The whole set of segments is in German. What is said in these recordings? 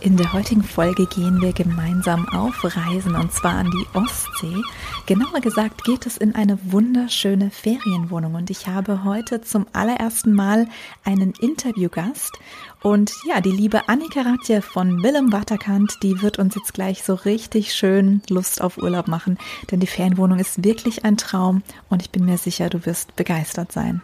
In der heutigen Folge gehen wir gemeinsam auf Reisen und zwar an die Ostsee. Genauer gesagt geht es in eine wunderschöne Ferienwohnung und ich habe heute zum allerersten Mal einen Interviewgast und ja, die liebe Annika Ratje von Willem Waterkant, die wird uns jetzt gleich so richtig schön Lust auf Urlaub machen, denn die Ferienwohnung ist wirklich ein Traum und ich bin mir sicher, du wirst begeistert sein.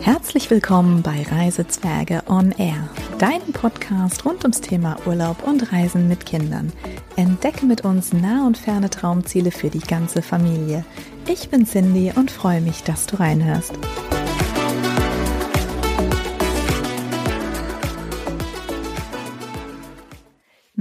Herzlich willkommen bei Reisezwerge on Air, deinem Podcast rund ums Thema Urlaub und Reisen mit Kindern. Entdecke mit uns nah und ferne Traumziele für die ganze Familie. Ich bin Cindy und freue mich, dass du reinhörst.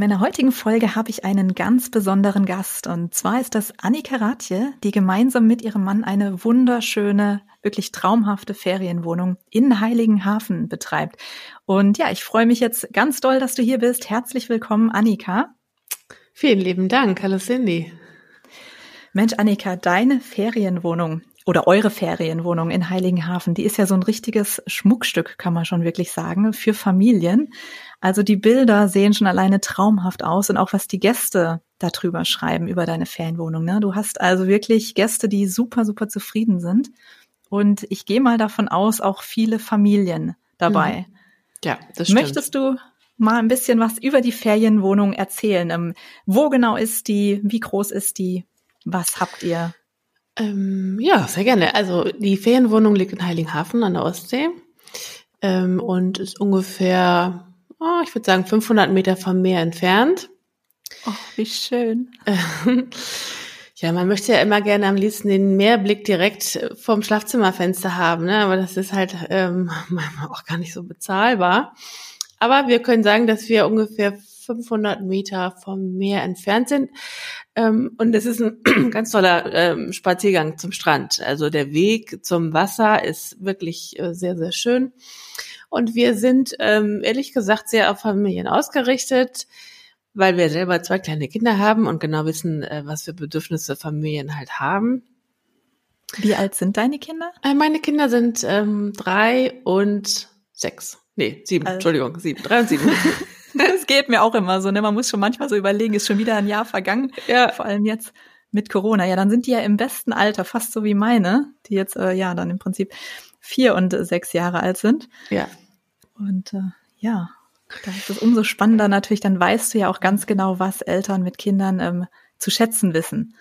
Meiner heutigen Folge habe ich einen ganz besonderen Gast und zwar ist das Annika Ratje, die gemeinsam mit ihrem Mann eine wunderschöne, wirklich traumhafte Ferienwohnung in Heiligenhafen betreibt. Und ja, ich freue mich jetzt ganz doll, dass du hier bist. Herzlich willkommen, Annika. Vielen lieben Dank. Hallo Cindy. Mensch, Annika, deine Ferienwohnung oder eure Ferienwohnung in Heiligenhafen, die ist ja so ein richtiges Schmuckstück, kann man schon wirklich sagen, für Familien. Also die Bilder sehen schon alleine traumhaft aus und auch was die Gäste darüber schreiben, über deine Ferienwohnung. Ne? Du hast also wirklich Gäste, die super, super zufrieden sind. Und ich gehe mal davon aus, auch viele Familien dabei. Mhm. Ja, das stimmt. Möchtest du mal ein bisschen was über die Ferienwohnung erzählen? Ähm, wo genau ist die? Wie groß ist die? Was habt ihr? Ähm, ja, sehr gerne. Also die Ferienwohnung liegt in Heiligenhafen an der Ostsee ähm, und ist ungefähr, oh, ich würde sagen, 500 Meter vom Meer entfernt. Oh, wie schön. ja, man möchte ja immer gerne am liebsten den Meerblick direkt vom Schlafzimmerfenster haben, ne? aber das ist halt ähm, auch gar nicht so bezahlbar. Aber wir können sagen, dass wir ungefähr 500 Meter vom Meer entfernt sind. Ähm, und es ist ein ganz toller ähm, Spaziergang zum Strand. Also der Weg zum Wasser ist wirklich äh, sehr, sehr schön. Und wir sind ähm, ehrlich gesagt sehr auf Familien ausgerichtet, weil wir selber zwei kleine Kinder haben und genau wissen, äh, was für Bedürfnisse Familien halt haben. Wie alt sind deine Kinder? Äh, meine Kinder sind ähm, drei und sechs. Nee, sieben, also. Entschuldigung, sieben, drei und sieben. Das geht mir auch immer so, ne? Man muss schon manchmal so überlegen, ist schon wieder ein Jahr vergangen. Ja. Vor allem jetzt mit Corona. Ja, dann sind die ja im besten Alter, fast so wie meine, die jetzt äh, ja dann im Prinzip vier und äh, sechs Jahre alt sind. Ja. Und äh, ja, da ist es umso spannender natürlich, dann weißt du ja auch ganz genau, was Eltern mit Kindern ähm, zu schätzen wissen.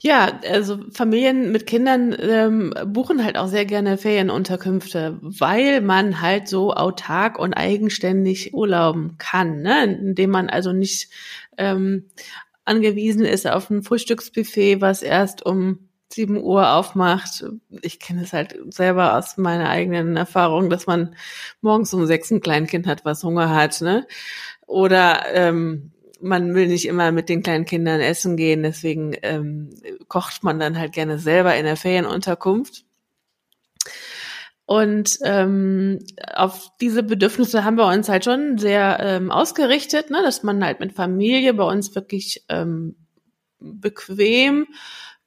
Ja, also Familien mit Kindern ähm, buchen halt auch sehr gerne Ferienunterkünfte, weil man halt so autark und eigenständig urlauben kann, ne? indem man also nicht ähm, angewiesen ist auf ein Frühstücksbuffet, was erst um 7 Uhr aufmacht. Ich kenne es halt selber aus meiner eigenen Erfahrung, dass man morgens um sechs ein Kleinkind hat, was Hunger hat, ne? Oder ähm, man will nicht immer mit den kleinen Kindern essen gehen, deswegen ähm, kocht man dann halt gerne selber in der Ferienunterkunft. Und ähm, auf diese Bedürfnisse haben wir uns halt schon sehr ähm, ausgerichtet, ne, dass man halt mit Familie bei uns wirklich ähm, bequem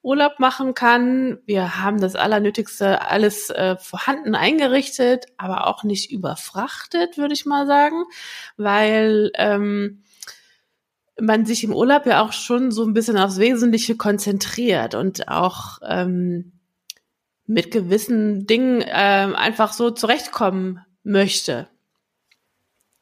Urlaub machen kann. Wir haben das Allernötigste alles äh, vorhanden eingerichtet, aber auch nicht überfrachtet, würde ich mal sagen, weil ähm, man sich im Urlaub ja auch schon so ein bisschen aufs Wesentliche konzentriert und auch ähm, mit gewissen Dingen ähm, einfach so zurechtkommen möchte.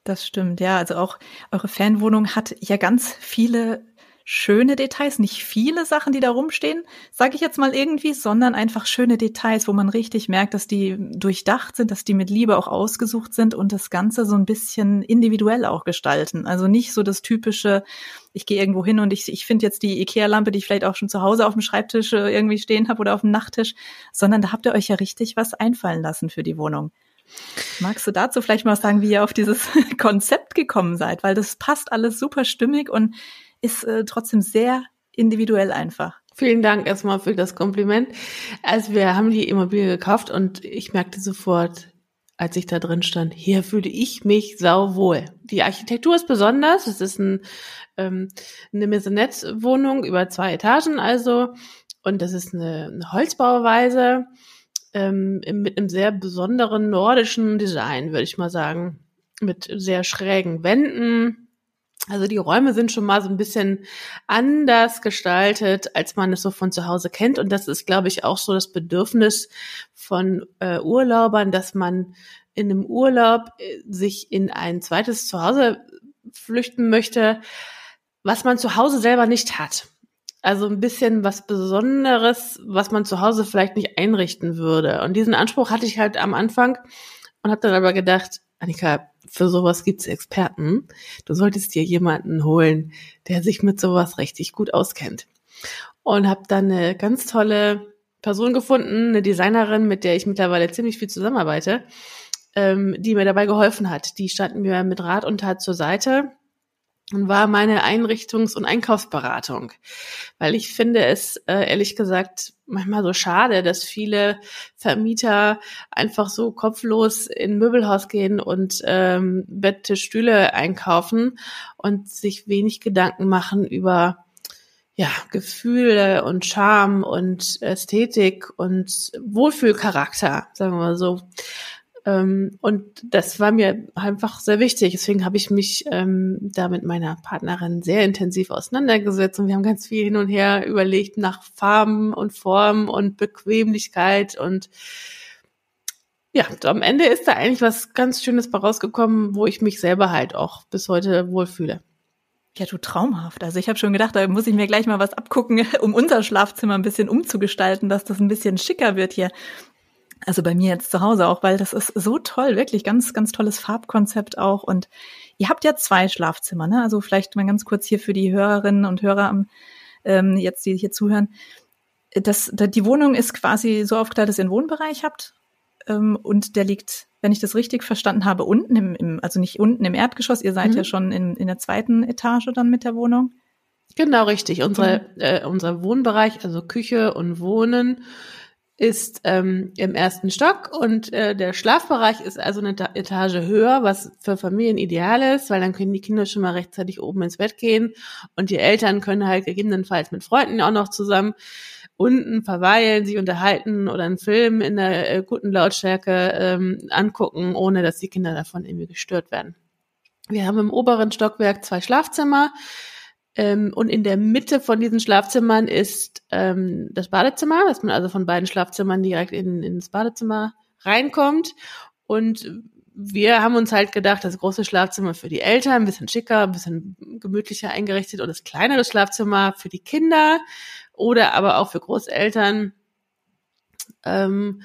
Das stimmt, ja. Also auch eure Fanwohnung hat ja ganz viele schöne Details, nicht viele Sachen, die da rumstehen, sage ich jetzt mal irgendwie, sondern einfach schöne Details, wo man richtig merkt, dass die durchdacht sind, dass die mit Liebe auch ausgesucht sind und das Ganze so ein bisschen individuell auch gestalten. Also nicht so das typische, ich gehe irgendwo hin und ich, ich finde jetzt die Ikea-Lampe, die ich vielleicht auch schon zu Hause auf dem Schreibtisch äh, irgendwie stehen habe oder auf dem Nachttisch, sondern da habt ihr euch ja richtig was einfallen lassen für die Wohnung. Magst du dazu vielleicht mal sagen, wie ihr auf dieses Konzept gekommen seid? Weil das passt alles super stimmig und ist äh, trotzdem sehr individuell einfach. Vielen Dank erstmal für das Kompliment. Also wir haben die Immobilie gekauft und ich merkte sofort, als ich da drin stand, hier fühle ich mich sauwohl. Die Architektur ist besonders. Es ist ein, ähm, eine Maisonette-Wohnung über zwei Etagen also. Und das ist eine, eine Holzbauweise ähm, mit einem sehr besonderen nordischen Design, würde ich mal sagen. mit sehr schrägen Wänden. Also die Räume sind schon mal so ein bisschen anders gestaltet, als man es so von zu Hause kennt. Und das ist, glaube ich, auch so das Bedürfnis von äh, Urlaubern, dass man in einem Urlaub äh, sich in ein zweites Zuhause flüchten möchte, was man zu Hause selber nicht hat. Also ein bisschen was Besonderes, was man zu Hause vielleicht nicht einrichten würde. Und diesen Anspruch hatte ich halt am Anfang und habe dann aber gedacht, Annika, für sowas gibt's Experten. Du solltest dir jemanden holen, der sich mit sowas richtig gut auskennt. Und habe dann eine ganz tolle Person gefunden, eine Designerin, mit der ich mittlerweile ziemlich viel zusammenarbeite, ähm, die mir dabei geholfen hat. Die standen mir mit Rat und Tat zur Seite und war meine Einrichtungs- und Einkaufsberatung. Weil ich finde es äh, ehrlich gesagt manchmal so schade, dass viele Vermieter einfach so kopflos in Möbelhaus gehen und ähm, Bette, Stühle einkaufen und sich wenig Gedanken machen über ja, Gefühle und Charme und Ästhetik und Wohlfühlcharakter, sagen wir mal so. Ähm, und das war mir einfach sehr wichtig. Deswegen habe ich mich ähm, da mit meiner Partnerin sehr intensiv auseinandergesetzt und wir haben ganz viel hin und her überlegt nach Farben und Formen und Bequemlichkeit und ja, am Ende ist da eigentlich was ganz Schönes bei rausgekommen, wo ich mich selber halt auch bis heute wohlfühle. Ja, du traumhaft. Also ich habe schon gedacht, da muss ich mir gleich mal was abgucken, um unser Schlafzimmer ein bisschen umzugestalten, dass das ein bisschen schicker wird hier. Also bei mir jetzt zu Hause auch, weil das ist so toll, wirklich ganz, ganz tolles Farbkonzept auch. Und ihr habt ja zwei Schlafzimmer, ne? Also vielleicht mal ganz kurz hier für die Hörerinnen und Hörer ähm, jetzt, die hier zuhören. Das, die Wohnung ist quasi so aufgeteilt, dass ihr einen Wohnbereich habt. Ähm, und der liegt, wenn ich das richtig verstanden habe, unten im, im also nicht unten im Erdgeschoss. Ihr seid mhm. ja schon in, in der zweiten Etage dann mit der Wohnung. Genau, richtig. Unsere, mhm. äh, unser Wohnbereich, also Küche und Wohnen, ist ähm, im ersten Stock und äh, der Schlafbereich ist also eine Etage höher, was für Familien ideal ist, weil dann können die Kinder schon mal rechtzeitig oben ins Bett gehen und die Eltern können halt gegebenenfalls mit Freunden auch noch zusammen unten verweilen, sich unterhalten oder einen Film in der äh, guten Lautstärke ähm, angucken, ohne dass die Kinder davon irgendwie gestört werden. Wir haben im oberen Stockwerk zwei Schlafzimmer ähm, und in der Mitte von diesen Schlafzimmern ist ähm, das Badezimmer, dass man also von beiden Schlafzimmern direkt in, ins Badezimmer reinkommt. Und wir haben uns halt gedacht, das große Schlafzimmer für die Eltern, ein bisschen schicker, ein bisschen gemütlicher eingerichtet und das kleinere Schlafzimmer für die Kinder oder aber auch für Großeltern. Ähm,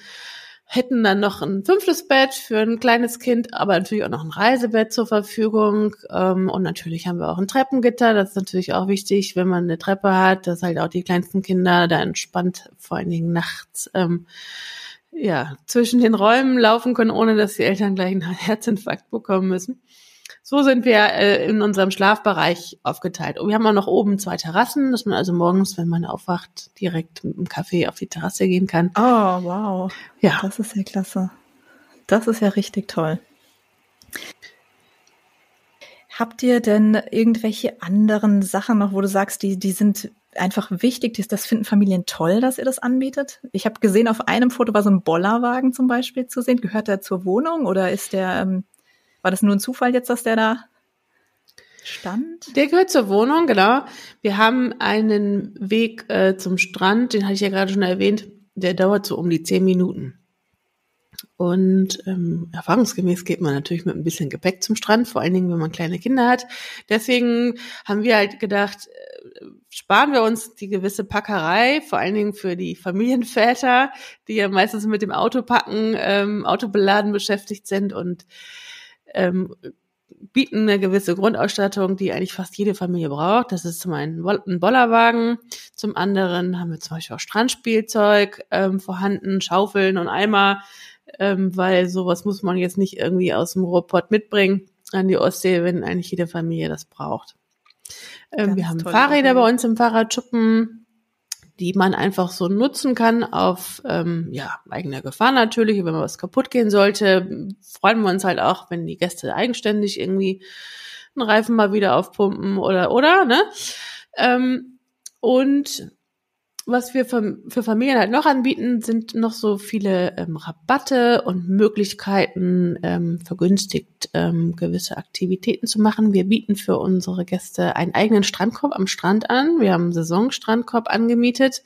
hätten dann noch ein fünftes Bett für ein kleines Kind, aber natürlich auch noch ein Reisebett zur Verfügung. Ähm, und natürlich haben wir auch ein Treppengitter. Das ist natürlich auch wichtig, wenn man eine Treppe hat, dass halt auch die kleinsten Kinder da entspannt, vor allen Dingen nachts, ähm, ja, zwischen den Räumen laufen können, ohne dass die Eltern gleich einen Herzinfarkt bekommen müssen. So sind wir äh, in unserem Schlafbereich aufgeteilt. Und wir haben auch noch oben zwei Terrassen, dass man also morgens, wenn man aufwacht, direkt mit dem Kaffee auf die Terrasse gehen kann. Oh, wow. Ja. Das ist ja klasse. Das ist ja richtig toll. Habt ihr denn irgendwelche anderen Sachen noch, wo du sagst, die, die sind einfach wichtig, das finden Familien toll, dass ihr das anbietet? Ich habe gesehen, auf einem Foto war so ein Bollerwagen zum Beispiel zu sehen. Gehört der zur Wohnung oder ist der ähm, war das nur ein Zufall jetzt, dass der da stand? Der gehört zur Wohnung, genau. Wir haben einen Weg äh, zum Strand, den hatte ich ja gerade schon erwähnt, der dauert so um die zehn Minuten. Und ähm, erfahrungsgemäß geht man natürlich mit ein bisschen Gepäck zum Strand, vor allen Dingen, wenn man kleine Kinder hat. Deswegen haben wir halt gedacht, äh, sparen wir uns die gewisse Packerei, vor allen Dingen für die Familienväter, die ja meistens mit dem Auto packen, ähm, Autobeladen beschäftigt sind und ähm, bieten eine gewisse Grundausstattung, die eigentlich fast jede Familie braucht. Das ist zum einen ein Bollerwagen, zum anderen haben wir zum Beispiel auch Strandspielzeug ähm, vorhanden, Schaufeln und Eimer, ähm, weil sowas muss man jetzt nicht irgendwie aus dem Ruhrpott mitbringen an die Ostsee, wenn eigentlich jede Familie das braucht. Ähm, wir haben Fahrräder bei uns im Fahrradschuppen, die man einfach so nutzen kann auf ähm, ja, eigener Gefahr natürlich. Wenn mal was kaputt gehen sollte, freuen wir uns halt auch, wenn die Gäste eigenständig irgendwie einen Reifen mal wieder aufpumpen oder oder, ne? Ähm, und was wir für, für Familien halt noch anbieten, sind noch so viele ähm, Rabatte und Möglichkeiten, ähm, vergünstigt ähm, gewisse Aktivitäten zu machen. Wir bieten für unsere Gäste einen eigenen Strandkorb am Strand an. Wir haben einen Saisonstrandkorb angemietet,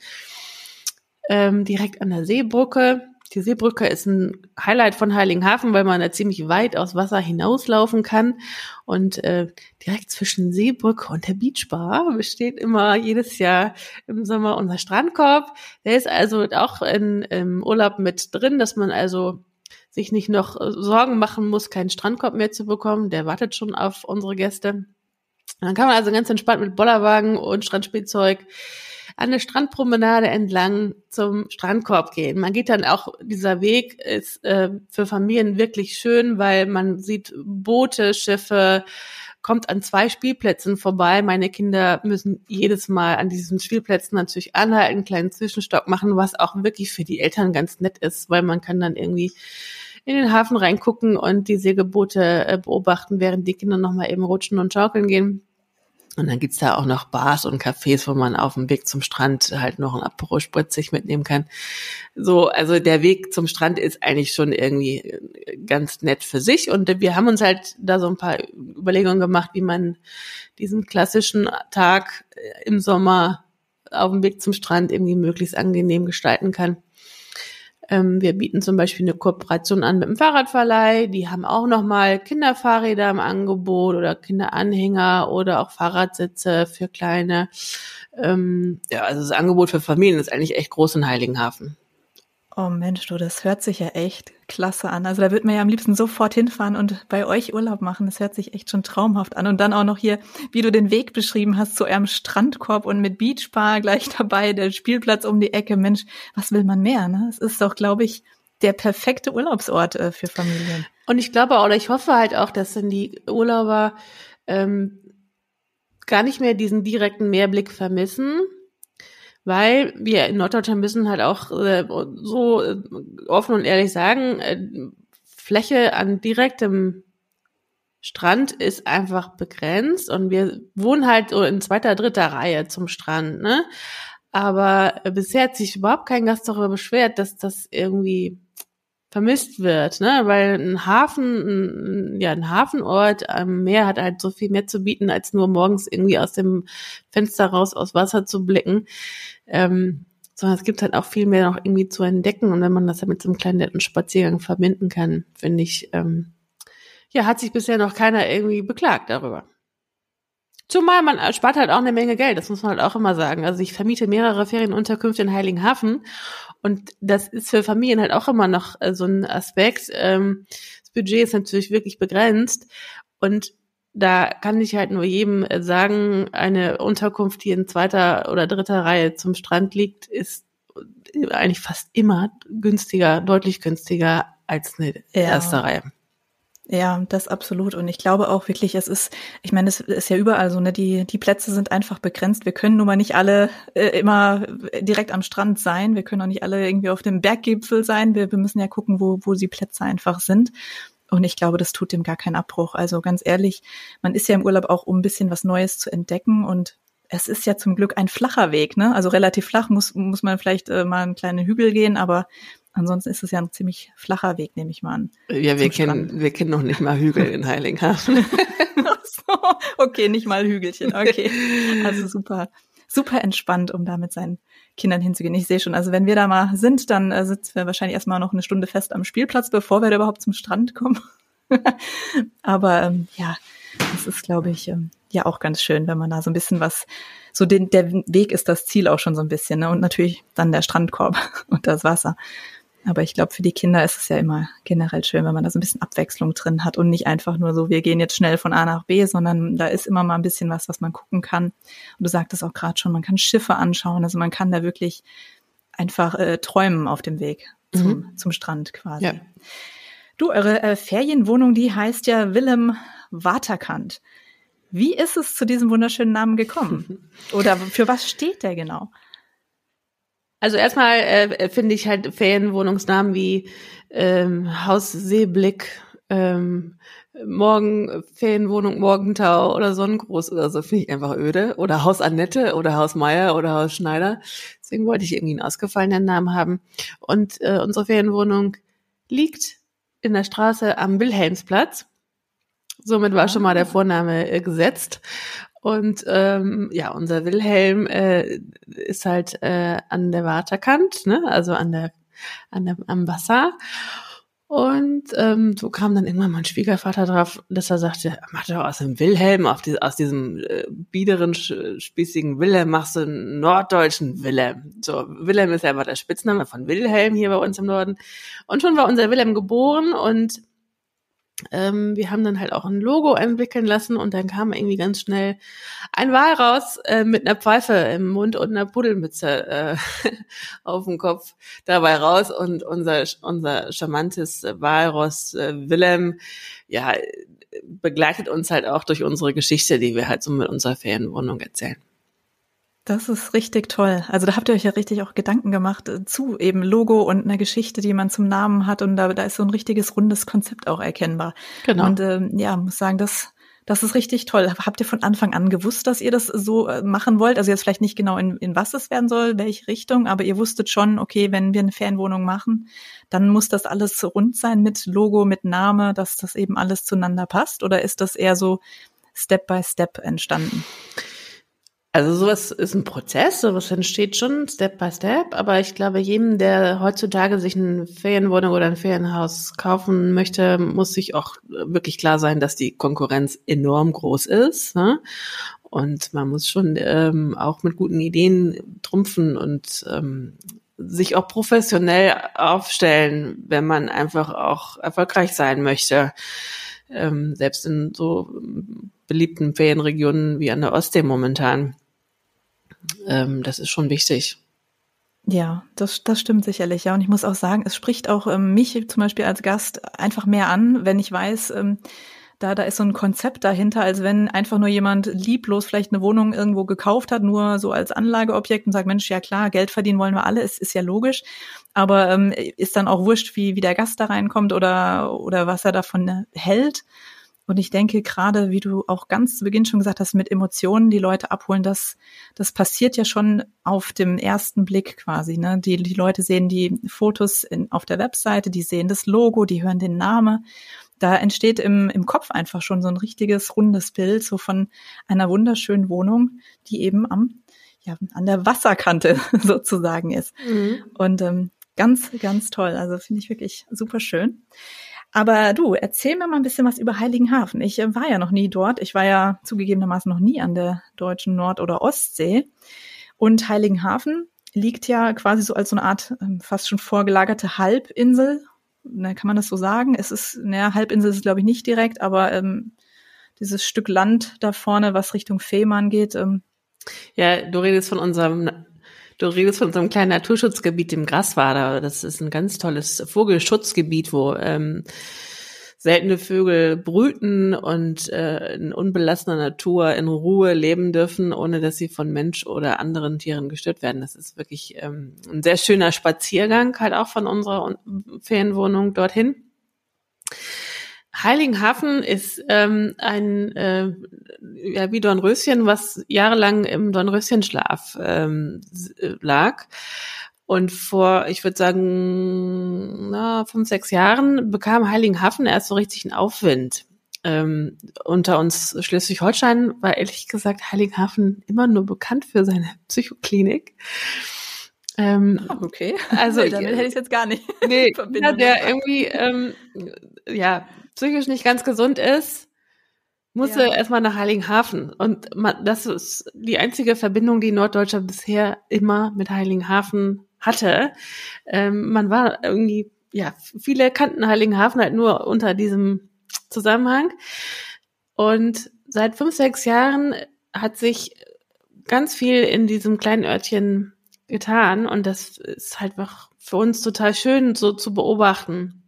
ähm, direkt an der Seebrücke. Die Seebrücke ist ein Highlight von Heiligenhafen, weil man da ziemlich weit aus Wasser hinauslaufen kann. Und äh, direkt zwischen Seebrücke und der Beachbar besteht immer jedes Jahr im Sommer unser Strandkorb. Der ist also auch in, im Urlaub mit drin, dass man also sich nicht noch Sorgen machen muss, keinen Strandkorb mehr zu bekommen. Der wartet schon auf unsere Gäste. Dann kann man also ganz entspannt mit Bollerwagen und Strandspielzeug an der Strandpromenade entlang zum Strandkorb gehen. Man geht dann auch, dieser Weg ist äh, für Familien wirklich schön, weil man sieht Boote, Schiffe, kommt an zwei Spielplätzen vorbei. Meine Kinder müssen jedes Mal an diesen Spielplätzen natürlich anhalten, einen kleinen Zwischenstopp machen, was auch wirklich für die Eltern ganz nett ist, weil man kann dann irgendwie in den Hafen reingucken und die Segelboote äh, beobachten, während die Kinder nochmal eben rutschen und schaukeln gehen. Und dann gibt's da auch noch Bars und Cafés, wo man auf dem Weg zum Strand halt noch ein Apero spritzig mitnehmen kann. So, also der Weg zum Strand ist eigentlich schon irgendwie äh, ganz nett für sich. Und wir haben uns halt da so ein paar Überlegungen gemacht, wie man diesen klassischen Tag äh, im Sommer auf dem Weg zum Strand irgendwie möglichst angenehm gestalten kann. Ähm, wir bieten zum Beispiel eine Kooperation an mit dem Fahrradverleih. Die haben auch nochmal Kinderfahrräder im Angebot oder Kinderanhänger oder auch Fahrradsitze für kleine. Ähm, ja, also das Angebot für Familien ist eigentlich echt groß in Heiligenhafen. Oh Mensch, du, das hört sich ja echt klasse an. Also da würde man ja am liebsten sofort hinfahren und bei euch Urlaub machen. Das hört sich echt schon traumhaft an. Und dann auch noch hier, wie du den Weg beschrieben hast, zu eurem Strandkorb und mit Beachbar gleich dabei, der Spielplatz um die Ecke. Mensch, was will man mehr? Ne? Es ist doch, glaube ich, der perfekte Urlaubsort äh, für Familien. Und ich glaube oder ich hoffe halt auch, dass dann die Urlauber ähm, gar nicht mehr diesen direkten Mehrblick vermissen, weil wir in Norddeutschland müssen halt auch äh, so äh, offen und ehrlich sagen, äh, Fläche an direktem Strand ist einfach begrenzt und wir wohnen halt so in zweiter, dritter Reihe zum Strand, ne? Aber bisher hat sich überhaupt kein Gast darüber beschwert, dass das irgendwie vermisst wird, ne? Weil ein Hafen, ein, ja, ein Hafenort am Meer hat halt so viel mehr zu bieten, als nur morgens irgendwie aus dem Fenster raus aus Wasser zu blicken. Ähm, sondern es gibt halt auch viel mehr noch irgendwie zu entdecken. Und wenn man das halt mit so einem kleinen netten Spaziergang verbinden kann, finde ich, ähm, ja, hat sich bisher noch keiner irgendwie beklagt darüber. Zumal man spart halt auch eine Menge Geld, das muss man halt auch immer sagen. Also ich vermiete mehrere Ferienunterkünfte in Heiligenhafen und das ist für Familien halt auch immer noch äh, so ein Aspekt. Ähm, das Budget ist natürlich wirklich begrenzt und da kann ich halt nur jedem äh, sagen, eine Unterkunft, die in zweiter oder dritter Reihe zum Strand liegt, ist eigentlich fast immer günstiger, deutlich günstiger als eine ja. erste Reihe. Ja, das absolut. Und ich glaube auch wirklich, es ist, ich meine, es ist ja überall so, ne, die, die Plätze sind einfach begrenzt. Wir können nun mal nicht alle äh, immer direkt am Strand sein. Wir können auch nicht alle irgendwie auf dem Berggipfel sein. Wir, wir müssen ja gucken, wo, wo die Plätze einfach sind. Und ich glaube, das tut dem gar keinen Abbruch. Also ganz ehrlich, man ist ja im Urlaub auch, um ein bisschen was Neues zu entdecken. Und es ist ja zum Glück ein flacher Weg, ne? Also relativ flach muss, muss man vielleicht äh, mal einen kleinen Hügel gehen, aber Ansonsten ist es ja ein ziemlich flacher Weg, nehme ich mal an. Ja, wir kennen, wir kennen noch nicht mal Hügel in Heiligenhafen. so, okay, nicht mal Hügelchen. Okay. Also super, super entspannt, um da mit seinen Kindern hinzugehen. Ich sehe schon, also wenn wir da mal sind, dann äh, sitzen wir wahrscheinlich erstmal noch eine Stunde fest am Spielplatz, bevor wir da überhaupt zum Strand kommen. Aber ähm, ja, das ist, glaube ich, ähm, ja auch ganz schön, wenn man da so ein bisschen was, so den, der Weg ist das Ziel auch schon so ein bisschen, ne? Und natürlich dann der Strandkorb und das Wasser. Aber ich glaube, für die Kinder ist es ja immer generell schön, wenn man da so ein bisschen Abwechslung drin hat und nicht einfach nur so, wir gehen jetzt schnell von A nach B, sondern da ist immer mal ein bisschen was, was man gucken kann. Und du sagtest auch gerade schon, man kann Schiffe anschauen, also man kann da wirklich einfach äh, träumen auf dem Weg zum, mhm. zum Strand quasi. Ja. Du, eure äh, Ferienwohnung, die heißt ja Willem Waterkant. Wie ist es zu diesem wunderschönen Namen gekommen? Oder für was steht der genau? Also erstmal äh, finde ich halt Ferienwohnungsnamen wie ähm, Haus Seeblick, ähm, Morgen Ferienwohnung Morgentau oder Sonnengruß oder so, finde ich einfach öde. Oder Haus Annette oder Haus Meier oder Haus Schneider. Deswegen wollte ich irgendwie einen ausgefallenen Namen haben. Und äh, unsere Ferienwohnung liegt in der Straße am Wilhelmsplatz. Somit war schon mal der Vorname äh, gesetzt. Und ähm, ja, unser Wilhelm äh, ist halt äh, an der Waterkant, ne? also an der, an der am Wasser. Und ähm, so kam dann irgendwann mein Schwiegervater drauf, dass er sagte, mach doch aus dem Wilhelm, die, aus diesem äh, biederen, spießigen Wilhelm machst du einen norddeutschen Wilhelm. So, Wilhelm ist ja immer der Spitzname von Wilhelm hier bei uns im Norden. Und schon war unser Wilhelm geboren und ähm, wir haben dann halt auch ein Logo entwickeln lassen und dann kam irgendwie ganz schnell ein Wal raus äh, mit einer Pfeife im Mund und einer Pudelmütze äh, auf dem Kopf dabei raus und unser unser charmantes Walross äh, Willem ja begleitet uns halt auch durch unsere Geschichte, die wir halt so mit unserer Ferienwohnung erzählen. Das ist richtig toll. Also da habt ihr euch ja richtig auch Gedanken gemacht äh, zu eben Logo und einer Geschichte, die man zum Namen hat. Und da, da ist so ein richtiges rundes Konzept auch erkennbar. Genau. Und ähm, ja, muss sagen, das, das ist richtig toll. Habt ihr von Anfang an gewusst, dass ihr das so äh, machen wollt? Also jetzt vielleicht nicht genau in, in was es werden soll, welche Richtung, aber ihr wusstet schon, okay, wenn wir eine Fernwohnung machen, dann muss das alles rund sein mit Logo, mit Name, dass das eben alles zueinander passt? Oder ist das eher so Step by Step entstanden? Also sowas ist ein Prozess, sowas entsteht schon Step by Step, aber ich glaube, jedem, der heutzutage sich eine Ferienwohnung oder ein Ferienhaus kaufen möchte, muss sich auch wirklich klar sein, dass die Konkurrenz enorm groß ist. Ne? Und man muss schon ähm, auch mit guten Ideen trumpfen und ähm, sich auch professionell aufstellen, wenn man einfach auch erfolgreich sein möchte. Ähm, selbst in so beliebten Ferienregionen wie an der Ostsee momentan ähm, das ist schon wichtig. Ja, das, das stimmt sicherlich, ja. Und ich muss auch sagen, es spricht auch ähm, mich zum Beispiel als Gast einfach mehr an, wenn ich weiß, ähm, da, da ist so ein Konzept dahinter, als wenn einfach nur jemand lieblos vielleicht eine Wohnung irgendwo gekauft hat, nur so als Anlageobjekt und sagt, Mensch, ja klar, Geld verdienen wollen wir alle, es ist ja logisch. Aber ähm, ist dann auch wurscht, wie, wie der Gast da reinkommt oder, oder was er davon hält. Und ich denke gerade, wie du auch ganz zu Beginn schon gesagt hast, mit Emotionen die Leute abholen, das, das passiert ja schon auf dem ersten Blick quasi. Ne? Die, die Leute sehen die Fotos in, auf der Webseite, die sehen das Logo, die hören den Namen. Da entsteht im, im Kopf einfach schon so ein richtiges rundes Bild, so von einer wunderschönen Wohnung, die eben am, ja, an der Wasserkante sozusagen ist. Mhm. Und ähm, ganz, ganz toll. Also finde ich wirklich super schön. Aber du, erzähl mir mal ein bisschen was über Heiligenhafen. Ich äh, war ja noch nie dort. Ich war ja zugegebenermaßen noch nie an der deutschen Nord- oder Ostsee. Und Heiligenhafen liegt ja quasi so als so eine Art ähm, fast schon vorgelagerte Halbinsel. Ne, kann man das so sagen? Es ist, naja, Halbinsel ist es glaube ich nicht direkt, aber ähm, dieses Stück Land da vorne, was Richtung Fehmarn geht. Ähm, ja, du redest von unserem Du redest von so einem kleinen Naturschutzgebiet im Graswader. Das ist ein ganz tolles Vogelschutzgebiet, wo ähm, seltene Vögel brüten und äh, in unbelassener Natur in Ruhe leben dürfen, ohne dass sie von Mensch oder anderen Tieren gestört werden. Das ist wirklich ähm, ein sehr schöner Spaziergang, halt auch von unserer Ferienwohnung dorthin. Heiligenhafen ist ähm, ein äh, ja, wie Dornröschen, was jahrelang im Dornröschenschlaf ähm, lag. Und vor, ich würde sagen, na, fünf, sechs Jahren bekam Heiligenhafen erst so richtig einen Aufwind. Ähm, unter uns Schleswig-Holstein war ehrlich gesagt Heiligenhafen immer nur bekannt für seine Psychoklinik. Ähm, okay. Also nee, damit hätte ich jetzt gar nicht. Nee, ja, der irgendwie ähm, ja psychisch nicht ganz gesund ist, musste ja. erstmal nach Heiligenhafen. Und man, das ist die einzige Verbindung, die Norddeutschland bisher immer mit Heiligenhafen hatte. Ähm, man war irgendwie, ja, viele kannten Heiligenhafen halt nur unter diesem Zusammenhang. Und seit fünf, sechs Jahren hat sich ganz viel in diesem kleinen Örtchen getan. Und das ist halt einfach für uns total schön so zu beobachten.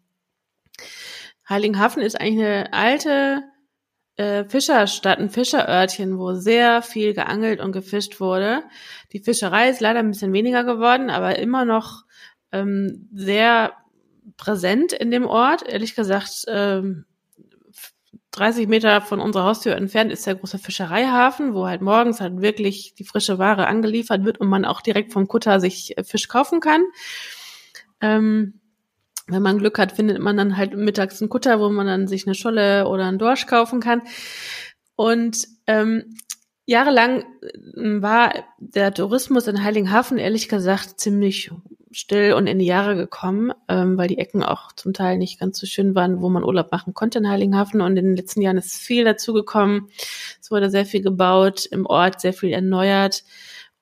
Heiligenhafen ist eigentlich eine alte äh, Fischerstadt, ein Fischerörtchen, wo sehr viel geangelt und gefischt wurde. Die Fischerei ist leider ein bisschen weniger geworden, aber immer noch ähm, sehr präsent in dem Ort. Ehrlich gesagt, ähm, 30 Meter von unserer Haustür entfernt ist der große Fischereihafen, wo halt morgens halt wirklich die frische Ware angeliefert wird und man auch direkt vom Kutter sich äh, Fisch kaufen kann. Ähm, wenn man Glück hat, findet man dann halt mittags einen Kutter, wo man dann sich eine Scholle oder einen Dorsch kaufen kann. Und ähm, jahrelang äh, war der Tourismus in Heiligenhafen ehrlich gesagt ziemlich still und in die Jahre gekommen, ähm, weil die Ecken auch zum Teil nicht ganz so schön waren, wo man Urlaub machen konnte in Heiligenhafen. Und in den letzten Jahren ist viel dazugekommen. Es wurde sehr viel gebaut im Ort, sehr viel erneuert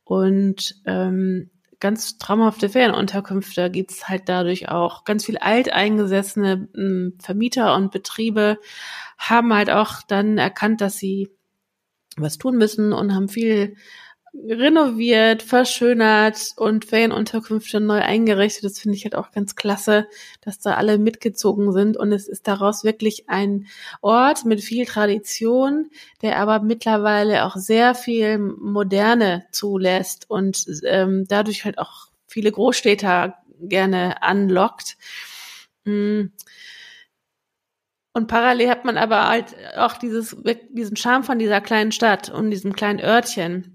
und ähm, ganz traumhafte Ferienunterkünfte gibt's halt dadurch auch. Ganz viel alteingesessene ähm, Vermieter und Betriebe haben halt auch dann erkannt, dass sie was tun müssen und haben viel renoviert, verschönert und Ferienunterkünfte neu eingerichtet. Das finde ich halt auch ganz klasse, dass da alle mitgezogen sind. Und es ist daraus wirklich ein Ort mit viel Tradition, der aber mittlerweile auch sehr viel Moderne zulässt und ähm, dadurch halt auch viele Großstädter gerne anlockt. Mm. Und parallel hat man aber halt auch dieses, diesen Charme von dieser kleinen Stadt und diesem kleinen Örtchen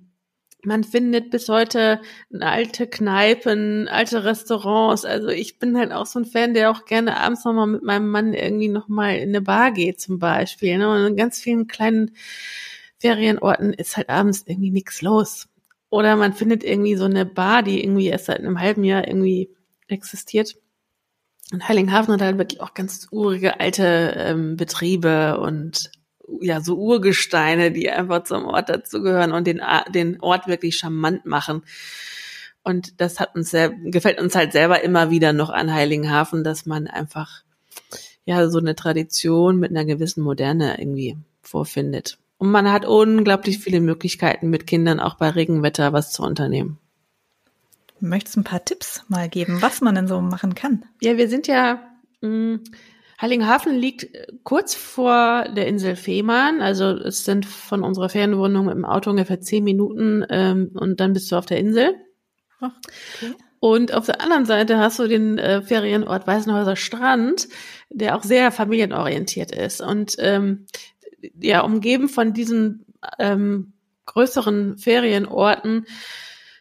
man findet bis heute alte Kneipen, alte Restaurants. Also ich bin halt auch so ein Fan, der auch gerne abends nochmal mit meinem Mann irgendwie nochmal in eine Bar geht zum Beispiel. Ne? Und in ganz vielen kleinen Ferienorten ist halt abends irgendwie nichts los. Oder man findet irgendwie so eine Bar, die irgendwie erst seit einem halben Jahr irgendwie existiert. Und Heiligenhafen hat halt wirklich auch ganz urige alte ähm, Betriebe und ja so Urgesteine, die einfach zum Ort dazugehören und den, den Ort wirklich charmant machen. Und das hat uns sehr, gefällt uns halt selber immer wieder noch an Heiligenhafen, dass man einfach ja so eine Tradition mit einer gewissen Moderne irgendwie vorfindet. Und man hat unglaublich viele Möglichkeiten mit Kindern auch bei Regenwetter was zu unternehmen. Möchtest du ein paar Tipps mal geben, was man denn so machen kann? Ja, wir sind ja mh, mm, Heiligenhafen liegt äh, kurz vor der Insel Fehmarn. Also es sind von unserer Ferienwohnung im Auto ungefähr zehn Minuten ähm, und dann bist du auf der Insel. Ach, okay. Und auf der anderen Seite hast du den äh, Ferienort Weißenhäuser Strand, der auch sehr familienorientiert ist. Und ähm, ja, umgeben von diesen ähm, größeren Ferienorten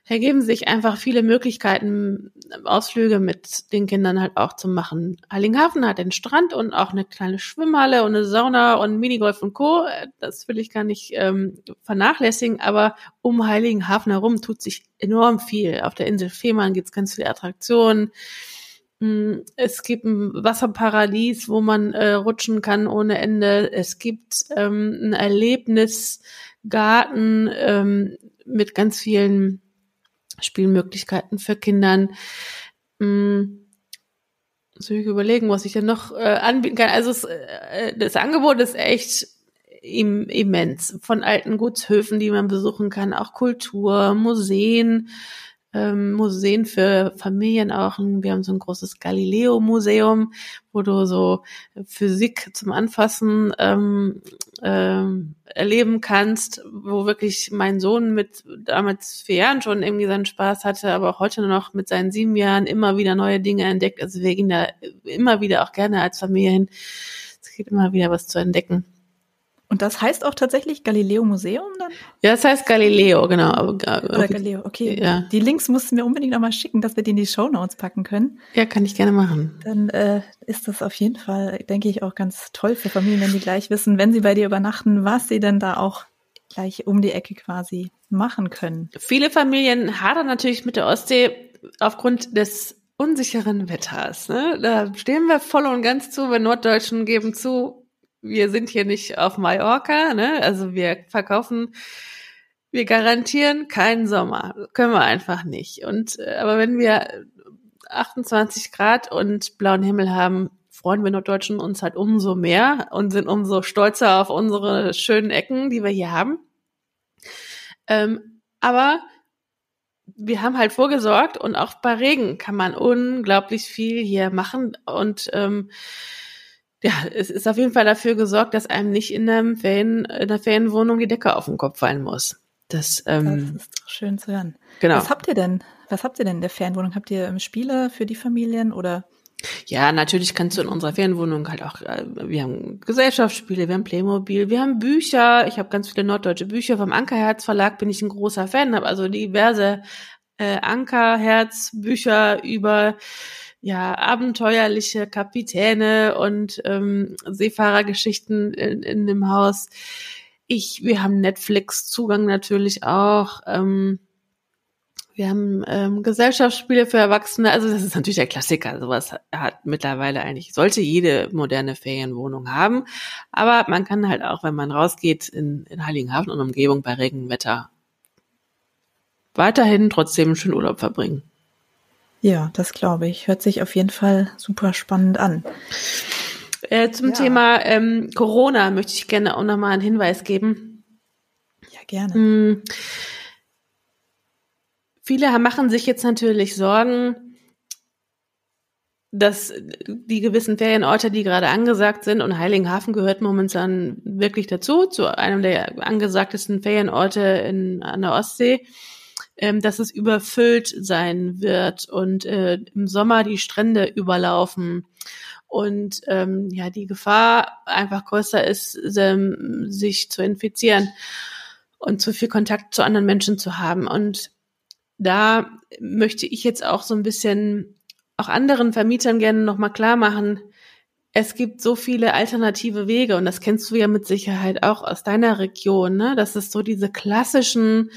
ergeben sich einfach viele Möglichkeiten, Ausflüge mit den Kindern halt auch zu machen. Heiligenhafen hat den Strand und auch eine kleine Schwimmhalle und eine Sauna und Minigolf und Co. Das will ich gar nicht ähm, vernachlässigen, aber um Heiligenhafen herum tut sich enorm viel. Auf der Insel Fehmarn gibt's ganz viele Attraktionen. Mm, es gibt ein Wasserparadies, wo man äh, rutschen kann ohne Ende. Es gibt ähm, einen Erlebnisgarten ähm, mit ganz vielen Spielmöglichkeiten für Kindern. Hm, soll ich überlegen, was ich denn noch äh, anbieten kann. Also es, äh, das Angebot ist echt im, immens. Von alten Gutshöfen, die man besuchen kann, auch Kultur, Museen, ähm, Museen für Familien auch. Wir haben so ein großes Galileo-Museum, wo du so Physik zum Anfassen ähm, ähm, erleben kannst, wo wirklich mein Sohn mit damals vier Jahren schon irgendwie seinen Spaß hatte, aber auch heute noch mit seinen sieben Jahren immer wieder neue Dinge entdeckt. Also wir gehen da immer wieder auch gerne als Familie hin. Es gibt immer wieder was zu entdecken. Und das heißt auch tatsächlich Galileo Museum dann? Ja, das heißt Galileo, genau. Oder Galileo, okay. Ja. Die Links musst du mir unbedingt nochmal schicken, dass wir die in die Show Notes packen können. Ja, kann ich gerne machen. Dann äh, ist das auf jeden Fall, denke ich, auch ganz toll für Familien, wenn die gleich wissen, wenn sie bei dir übernachten, was sie denn da auch gleich um die Ecke quasi machen können. Viele Familien hadern natürlich mit der Ostsee aufgrund des unsicheren Wetters. Ne? Da stehen wir voll und ganz zu. Wir Norddeutschen geben zu, wir sind hier nicht auf Mallorca, ne? Also wir verkaufen, wir garantieren keinen Sommer. Können wir einfach nicht. Und äh, aber wenn wir 28 Grad und blauen Himmel haben, freuen wir Norddeutschen uns halt umso mehr und sind umso stolzer auf unsere schönen Ecken, die wir hier haben. Ähm, aber wir haben halt vorgesorgt und auch bei Regen kann man unglaublich viel hier machen und ähm, ja, es ist auf jeden Fall dafür gesorgt, dass einem nicht in, einem Ferien, in einer Ferienwohnung die Decke auf den Kopf fallen muss. Das, ähm, das ist doch schön zu hören. Genau. Was habt ihr denn? Was habt ihr denn in der Ferienwohnung? Habt ihr ähm, Spiele für die Familien oder Ja, natürlich kannst du in unserer Ferienwohnung halt auch, äh, wir haben Gesellschaftsspiele, wir haben Playmobil, wir haben Bücher. Ich habe ganz viele norddeutsche Bücher vom Ankerherz Verlag, bin ich ein großer Fan, habe also diverse äh, Ankerherz-Bücher über ja abenteuerliche Kapitäne und ähm, Seefahrergeschichten in, in dem Haus. Ich, wir haben Netflix-Zugang natürlich auch. Ähm, wir haben ähm, Gesellschaftsspiele für Erwachsene. Also das ist natürlich der Klassiker. Sowas hat mittlerweile eigentlich, sollte jede moderne Ferienwohnung haben. Aber man kann halt auch, wenn man rausgeht in, in Heiligenhafen und Umgebung bei Regenwetter, weiterhin trotzdem einen schönen Urlaub verbringen. Ja, das glaube ich. Hört sich auf jeden Fall super spannend an. Äh, zum ja. Thema ähm, Corona möchte ich gerne auch nochmal einen Hinweis geben. Ja, gerne. Hm. Viele machen sich jetzt natürlich Sorgen, dass die gewissen Ferienorte, die gerade angesagt sind, und Heiligenhafen gehört momentan wirklich dazu, zu einem der angesagtesten Ferienorte in, an der Ostsee, ähm, dass es überfüllt sein wird und äh, im Sommer die Strände überlaufen und ähm, ja die Gefahr einfach größer ist, ähm, sich zu infizieren und zu viel Kontakt zu anderen Menschen zu haben. Und da möchte ich jetzt auch so ein bisschen auch anderen Vermietern gerne nochmal klar machen, es gibt so viele alternative Wege und das kennst du ja mit Sicherheit auch aus deiner Region, ne? dass es so diese klassischen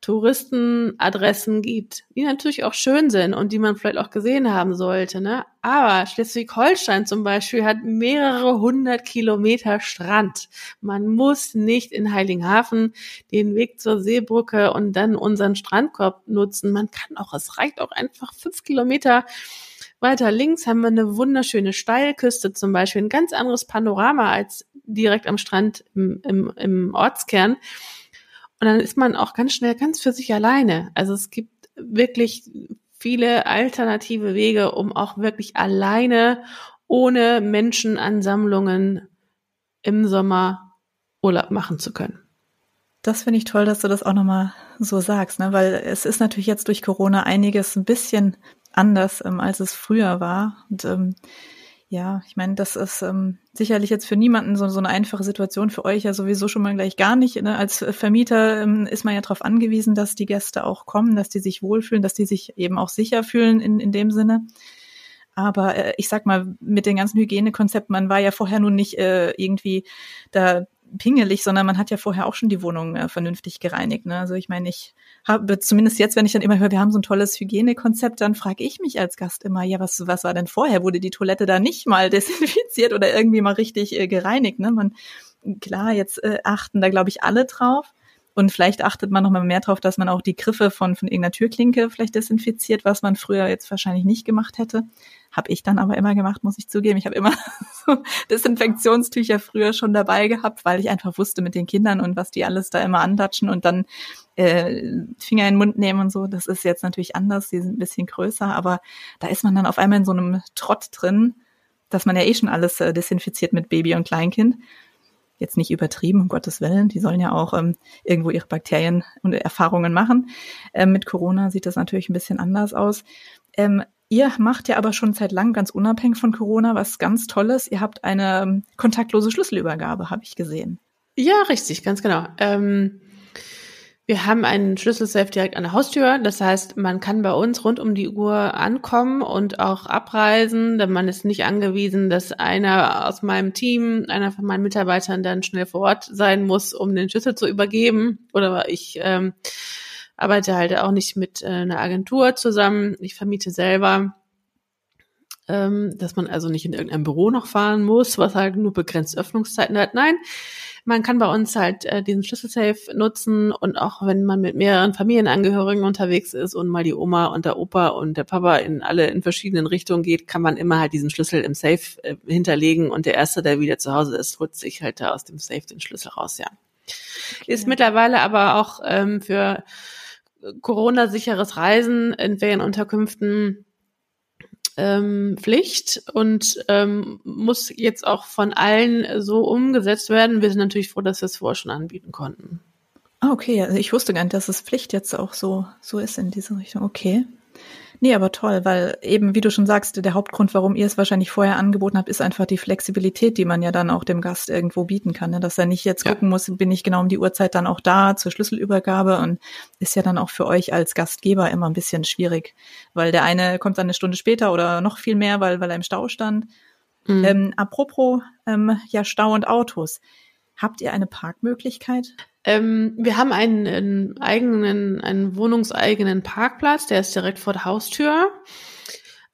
Touristenadressen gibt, die natürlich auch schön sind und die man vielleicht auch gesehen haben sollte. Ne? Aber Schleswig-Holstein zum Beispiel hat mehrere hundert Kilometer Strand. Man muss nicht in Heiligenhafen den Weg zur Seebrücke und dann unseren Strandkorb nutzen. Man kann auch, es reicht auch einfach fünf Kilometer weiter links haben wir eine wunderschöne Steilküste zum Beispiel, ein ganz anderes Panorama als direkt am Strand im, im, im Ortskern. Und dann ist man auch ganz schnell ganz für sich alleine. Also es gibt wirklich viele alternative Wege, um auch wirklich alleine ohne Menschenansammlungen im Sommer Urlaub machen zu können. Das finde ich toll, dass du das auch nochmal so sagst, ne? weil es ist natürlich jetzt durch Corona einiges ein bisschen anders, ähm, als es früher war. Und ähm, ja, ich meine, das ist ähm, sicherlich jetzt für niemanden so, so eine einfache Situation, für euch ja sowieso schon mal gleich gar nicht. Ne? Als Vermieter ähm, ist man ja darauf angewiesen, dass die Gäste auch kommen, dass die sich wohlfühlen, dass die sich eben auch sicher fühlen in, in dem Sinne. Aber äh, ich sag mal, mit den ganzen Hygienekonzepten, man war ja vorher nun nicht äh, irgendwie da pingelig, sondern man hat ja vorher auch schon die Wohnung äh, vernünftig gereinigt. Ne? Also ich meine, ich habe zumindest jetzt, wenn ich dann immer höre, wir haben so ein tolles Hygienekonzept, dann frage ich mich als Gast immer, ja, was, was war denn vorher? Wurde die Toilette da nicht mal desinfiziert oder irgendwie mal richtig äh, gereinigt? Ne? Man, klar, jetzt äh, achten da, glaube ich, alle drauf. Und vielleicht achtet man noch mal mehr drauf, dass man auch die Griffe von, von irgendeiner Türklinke vielleicht desinfiziert, was man früher jetzt wahrscheinlich nicht gemacht hätte. Habe ich dann aber immer gemacht, muss ich zugeben. Ich habe immer so Desinfektionstücher früher schon dabei gehabt, weil ich einfach wusste mit den Kindern und was die alles da immer andatschen und dann äh, Finger in den Mund nehmen und so. Das ist jetzt natürlich anders, die sind ein bisschen größer, aber da ist man dann auf einmal in so einem Trott drin, dass man ja eh schon alles äh, desinfiziert mit Baby und Kleinkind jetzt nicht übertrieben, um Gottes Willen. Die sollen ja auch ähm, irgendwo ihre Bakterien und Erfahrungen machen. Ähm, mit Corona sieht das natürlich ein bisschen anders aus. Ähm, ihr macht ja aber schon seit langem ganz unabhängig von Corona was ganz Tolles. Ihr habt eine ähm, kontaktlose Schlüsselübergabe, habe ich gesehen. Ja, richtig, ganz genau. Ähm, wir haben einen Schlüsselsafe direkt an der Haustür. Das heißt, man kann bei uns rund um die Uhr ankommen und auch abreisen. Denn man ist nicht angewiesen, dass einer aus meinem Team, einer von meinen Mitarbeitern dann schnell vor Ort sein muss, um den Schlüssel zu übergeben. Oder ich ähm, arbeite halt auch nicht mit äh, einer Agentur zusammen. Ich vermiete selber ähm, dass man also nicht in irgendein Büro noch fahren muss, was halt nur begrenzt Öffnungszeiten hat. Nein, man kann bei uns halt äh, diesen Schlüsselsafe nutzen und auch wenn man mit mehreren Familienangehörigen unterwegs ist und mal die Oma und der Opa und der Papa in alle in verschiedenen Richtungen geht, kann man immer halt diesen Schlüssel im Safe äh, hinterlegen und der Erste, der wieder zu Hause ist, holt sich halt da aus dem Safe den Schlüssel raus, ja. Okay. Ist mittlerweile aber auch ähm, für Corona-sicheres Reisen in Ferienunterkünften ähm, Pflicht und ähm, muss jetzt auch von allen so umgesetzt werden. Wir sind natürlich froh, dass wir es vorher schon anbieten konnten. Ah, okay. Also ich wusste gar nicht, dass es Pflicht jetzt auch so, so ist in diese Richtung. Okay. Nee, aber toll, weil eben, wie du schon sagst, der Hauptgrund, warum ihr es wahrscheinlich vorher angeboten habt, ist einfach die Flexibilität, die man ja dann auch dem Gast irgendwo bieten kann. Ne? Dass er nicht jetzt ja. gucken muss, bin ich genau um die Uhrzeit dann auch da zur Schlüsselübergabe und ist ja dann auch für euch als Gastgeber immer ein bisschen schwierig, weil der eine kommt dann eine Stunde später oder noch viel mehr, weil, weil er im Stau stand. Mhm. Ähm, apropos ähm, ja Stau und Autos. Habt ihr eine Parkmöglichkeit? Ähm, wir haben einen, einen eigenen, einen wohnungseigenen Parkplatz, der ist direkt vor der Haustür,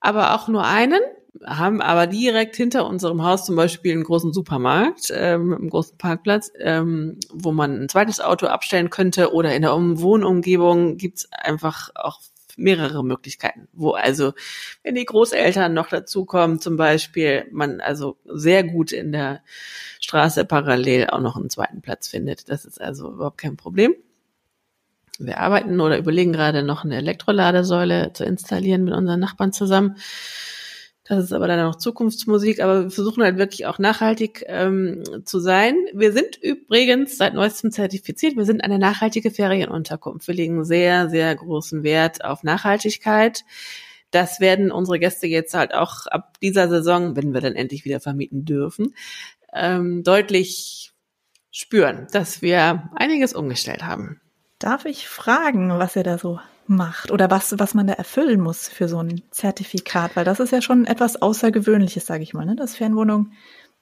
aber auch nur einen. Haben aber direkt hinter unserem Haus zum Beispiel einen großen Supermarkt, ähm, einen großen Parkplatz, ähm, wo man ein zweites Auto abstellen könnte oder in der um Wohnumgebung gibt's einfach auch mehrere Möglichkeiten, wo also, wenn die Großeltern noch dazukommen, zum Beispiel, man also sehr gut in der Straße parallel auch noch einen zweiten Platz findet. Das ist also überhaupt kein Problem. Wir arbeiten oder überlegen gerade noch eine Elektroladesäule zu installieren mit unseren Nachbarn zusammen. Das ist aber dann noch Zukunftsmusik, aber wir versuchen halt wirklich auch nachhaltig ähm, zu sein. Wir sind übrigens seit neuestem zertifiziert. Wir sind eine nachhaltige Ferienunterkunft. Wir legen sehr, sehr großen Wert auf Nachhaltigkeit. Das werden unsere Gäste jetzt halt auch ab dieser Saison, wenn wir dann endlich wieder vermieten dürfen, ähm, deutlich spüren, dass wir einiges umgestellt haben. Darf ich fragen, was ihr da so macht oder was, was man da erfüllen muss für so ein Zertifikat, weil das ist ja schon etwas Außergewöhnliches, sage ich mal, ne? dass Fernwohnungen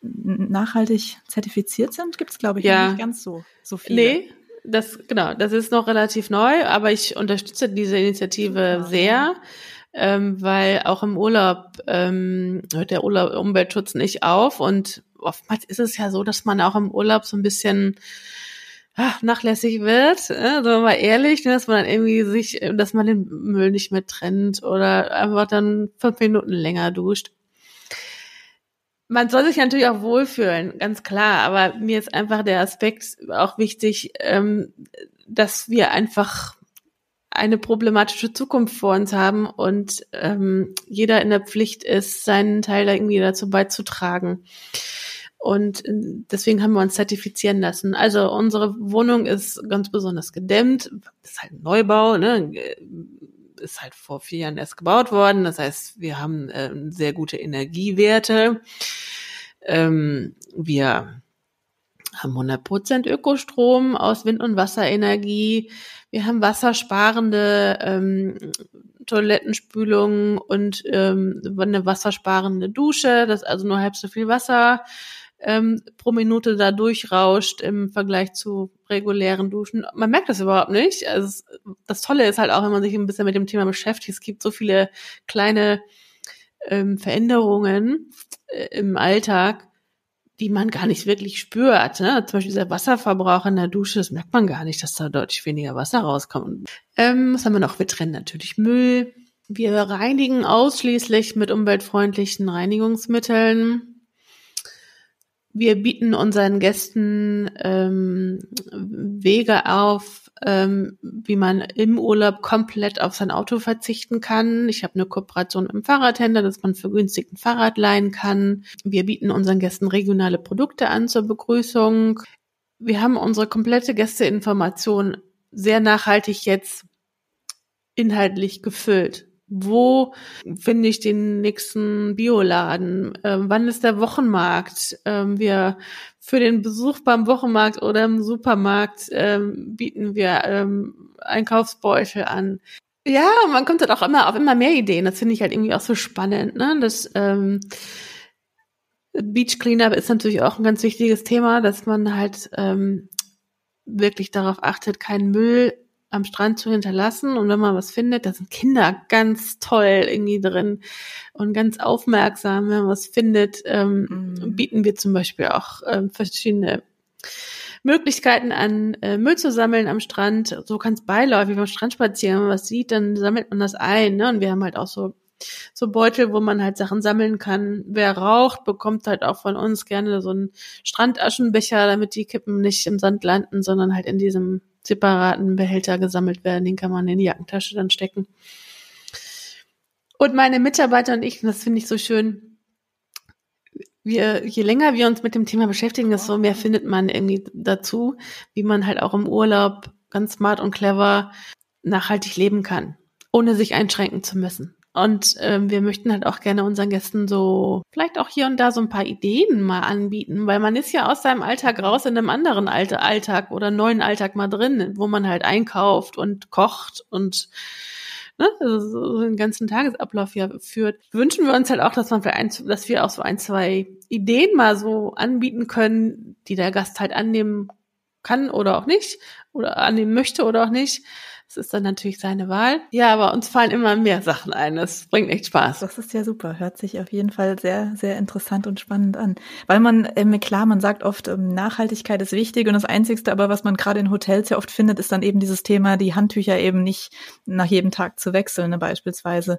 nachhaltig zertifiziert sind, gibt es, glaube ich, ja. nicht ganz so, so viele. Nee, das, genau, das ist noch relativ neu, aber ich unterstütze diese Initiative Super. sehr, ähm, weil auch im Urlaub ähm, hört der Urlaub, Umweltschutz nicht auf und oftmals ist es ja so, dass man auch im Urlaub so ein bisschen ach, nachlässig wird, äh, sagen mal ehrlich, ne, dass man dann irgendwie sich, dass man den Müll nicht mehr trennt oder einfach dann fünf Minuten länger duscht. Man soll sich natürlich auch wohlfühlen, ganz klar, aber mir ist einfach der Aspekt auch wichtig, ähm, dass wir einfach eine problematische Zukunft vor uns haben und ähm, jeder in der Pflicht ist, seinen Teil irgendwie dazu beizutragen. Und äh, deswegen haben wir uns zertifizieren lassen. Also unsere Wohnung ist ganz besonders gedämmt. Das ist halt ein Neubau, ne? Ist halt vor vier Jahren erst gebaut worden. Das heißt, wir haben äh, sehr gute Energiewerte. Ähm, wir haben 100% Ökostrom aus Wind- und Wasserenergie. Wir haben wassersparende ähm, Toilettenspülung und ähm, eine wassersparende Dusche. Das ist also nur halb so viel Wasser ähm, pro Minute da durchrauscht im Vergleich zu regulären Duschen. Man merkt das überhaupt nicht. Also das Tolle ist halt auch, wenn man sich ein bisschen mit dem Thema beschäftigt, es gibt so viele kleine ähm, Veränderungen äh, im Alltag, die man gar nicht wirklich spürt. Ne? Zum Beispiel dieser Wasserverbrauch in der Dusche, das merkt man gar nicht, dass da deutlich weniger Wasser rauskommt. Ähm, was haben wir noch? Wir trennen natürlich Müll. Wir reinigen ausschließlich mit umweltfreundlichen Reinigungsmitteln. Wir bieten unseren Gästen ähm, Wege auf, ähm, wie man im Urlaub komplett auf sein Auto verzichten kann. Ich habe eine Kooperation im Fahrradhändler, dass man vergünstigt ein Fahrrad leihen kann. Wir bieten unseren Gästen regionale Produkte an zur Begrüßung. Wir haben unsere komplette Gästeinformation sehr nachhaltig jetzt inhaltlich gefüllt wo finde ich den nächsten Bioladen? Ähm, wann ist der Wochenmarkt? Ähm, wir für den Besuch beim Wochenmarkt oder im Supermarkt ähm, bieten wir ähm, Einkaufsbeutel an. Ja, man kommt halt auch immer auf immer mehr Ideen. Das finde ich halt irgendwie auch so spannend. Ne? Das ähm, Beach Cleanup ist natürlich auch ein ganz wichtiges Thema, dass man halt ähm, wirklich darauf achtet, keinen Müll am Strand zu hinterlassen. Und wenn man was findet, da sind Kinder ganz toll irgendwie drin und ganz aufmerksam. Wenn man was findet, ähm, mhm. bieten wir zum Beispiel auch ähm, verschiedene Möglichkeiten an, äh, Müll zu sammeln am Strand. So kann es beiläufig beim Strand spazieren. Wenn man was sieht, dann sammelt man das ein. Ne? Und wir haben halt auch so so Beutel, wo man halt Sachen sammeln kann. Wer raucht, bekommt halt auch von uns gerne so einen Strandaschenbecher, damit die Kippen nicht im Sand landen, sondern halt in diesem separaten Behälter gesammelt werden. Den kann man in die Jackentasche dann stecken. Und meine Mitarbeiter und ich, das finde ich so schön, wir, je länger wir uns mit dem Thema beschäftigen, desto mehr findet man irgendwie dazu, wie man halt auch im Urlaub ganz smart und clever nachhaltig leben kann. ohne sich einschränken zu müssen. Und ähm, wir möchten halt auch gerne unseren Gästen so vielleicht auch hier und da so ein paar Ideen mal anbieten, weil man ist ja aus seinem Alltag raus in einem anderen Alte Alltag oder neuen Alltag mal drin, wo man halt einkauft und kocht und ne, so den ganzen Tagesablauf ja führt. Wünschen wir uns halt auch, dass man für ein, dass wir auch so ein, zwei Ideen mal so anbieten können, die der Gast halt annehmen kann oder auch nicht oder annehmen möchte oder auch nicht das ist dann natürlich seine Wahl. Ja, aber uns fallen immer mehr Sachen ein. Das bringt echt Spaß. Das ist ja super. Hört sich auf jeden Fall sehr, sehr interessant und spannend an. Weil man, ähm, klar, man sagt oft, ähm, Nachhaltigkeit ist wichtig und das Einzigste, aber was man gerade in Hotels ja oft findet, ist dann eben dieses Thema, die Handtücher eben nicht nach jedem Tag zu wechseln, ne, beispielsweise.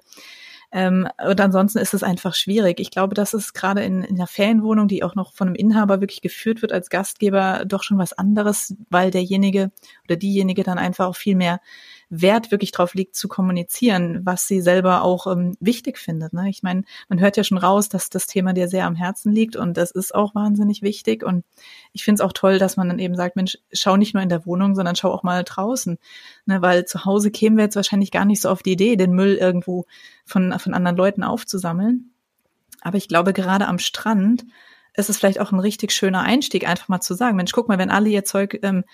Ähm, und ansonsten ist es einfach schwierig. Ich glaube, das ist gerade in, in einer Ferienwohnung, die auch noch von einem Inhaber wirklich geführt wird als Gastgeber, doch schon was anderes, weil derjenige oder diejenige dann einfach auch viel mehr Wert wirklich drauf liegt, zu kommunizieren, was sie selber auch ähm, wichtig findet. Ne? Ich meine, man hört ja schon raus, dass das Thema dir sehr am Herzen liegt und das ist auch wahnsinnig wichtig. Und ich finde es auch toll, dass man dann eben sagt, Mensch, schau nicht nur in der Wohnung, sondern schau auch mal draußen. Ne? Weil zu Hause kämen wir jetzt wahrscheinlich gar nicht so auf die Idee, den Müll irgendwo von, von anderen Leuten aufzusammeln. Aber ich glaube, gerade am Strand ist es vielleicht auch ein richtig schöner Einstieg, einfach mal zu sagen, Mensch, guck mal, wenn alle ihr Zeug ähm,